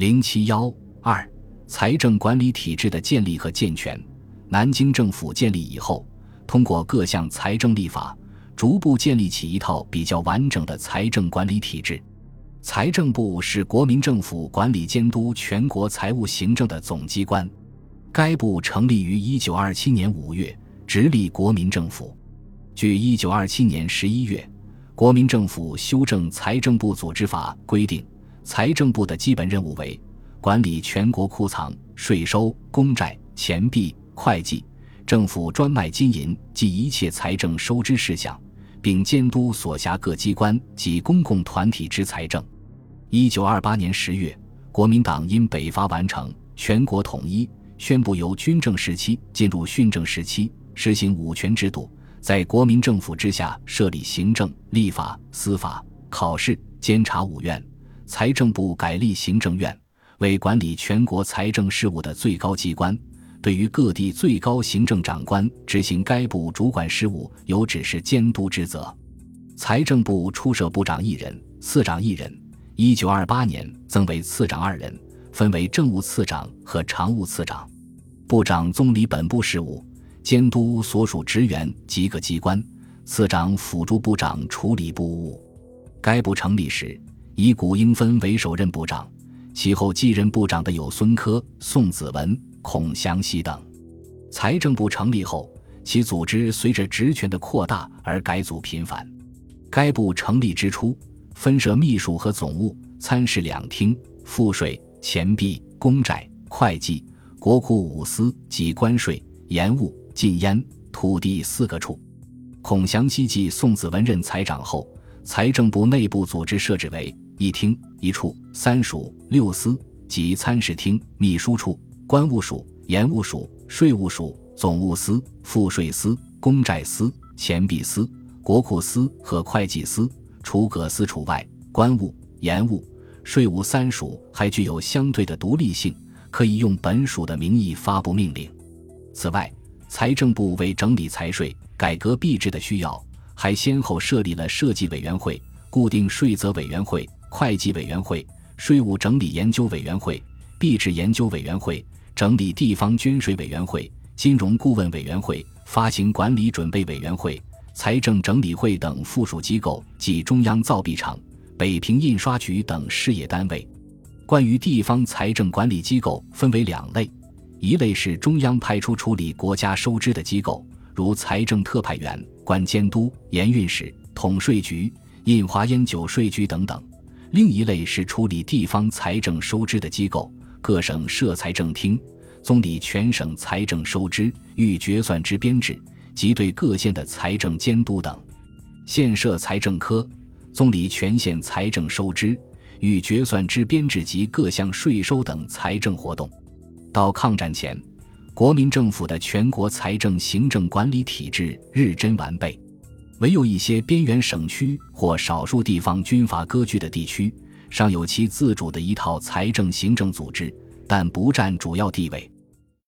零七幺二，财政管理体制的建立和健全。南京政府建立以后，通过各项财政立法，逐步建立起一套比较完整的财政管理体制。财政部是国民政府管理监督全国财务行政的总机关。该部成立于一九二七年五月，直隶国民政府。据一九二七年十一月国民政府修正财政部组织法规定，财政部的基本任务为管理全国库藏、税收、公债、钱币、会计、政府专卖金银及一切财政收支事项，并监督所辖各机关及公共团体之财政。一九二八年十月，国民党因北伐完成，全国统一。宣布由军政时期进入训政时期，实行五权制度，在国民政府之下设立行政、立法、司法、考试、监察五院，财政部改立行政院，为管理全国财政事务的最高机关。对于各地最高行政长官执行该部主管事务，有指示监督之责。财政部初设部长一人，次长一人，一九二八年增为次长二人。分为政务次长和常务次长，部长总理本部事务，监督所属职员及各机关；次长辅助部长处理部务。该部成立时，以谷英芬为首任部长，其后继任部长的有孙科、宋子文、孔祥熙等。财政部成立后，其组织随着职权的扩大而改组频繁。该部成立之初，分设秘书和总务、参事两厅、赋税。钱币、公债、会计、国库五司及关税、盐务、禁烟、土地四个处。孔祥熙继宋子文任财长后，财政部内部组织设置为一厅一处、三署六司及参事厅、秘书处、官务署、盐务署、税务署、总务司、赋税司、公债司、钱币司、国库司和会计司，除各司除外。官务、盐务。税务三署还具有相对的独立性，可以用本署的名义发布命令。此外，财政部为整理财税、改革币制的需要，还先后设立了设计委员会、固定税则委员会、会计委员会、税务整理研究委员会、币制研究委员会、整理地方捐税委员会、金融顾问委员会、发行管理准备委员会、财政整理会等附属机构及中央造币厂。北平印刷局等事业单位，关于地方财政管理机构分为两类，一类是中央派出处理国家收支的机构，如财政特派员、管监督、盐运使、统税局、印花烟酒税局等等；另一类是处理地方财政收支的机构，各省设财政厅，总理全省财政收支预决算之编制及对各县的财政监督等；县设财政科。总理全县财政收支与决算之编制及各项税收等财政活动。到抗战前，国民政府的全国财政行政管理体制日臻完备，唯有一些边缘省区或少数地方军阀割据的地区，尚有其自主的一套财政行政组织，但不占主要地位。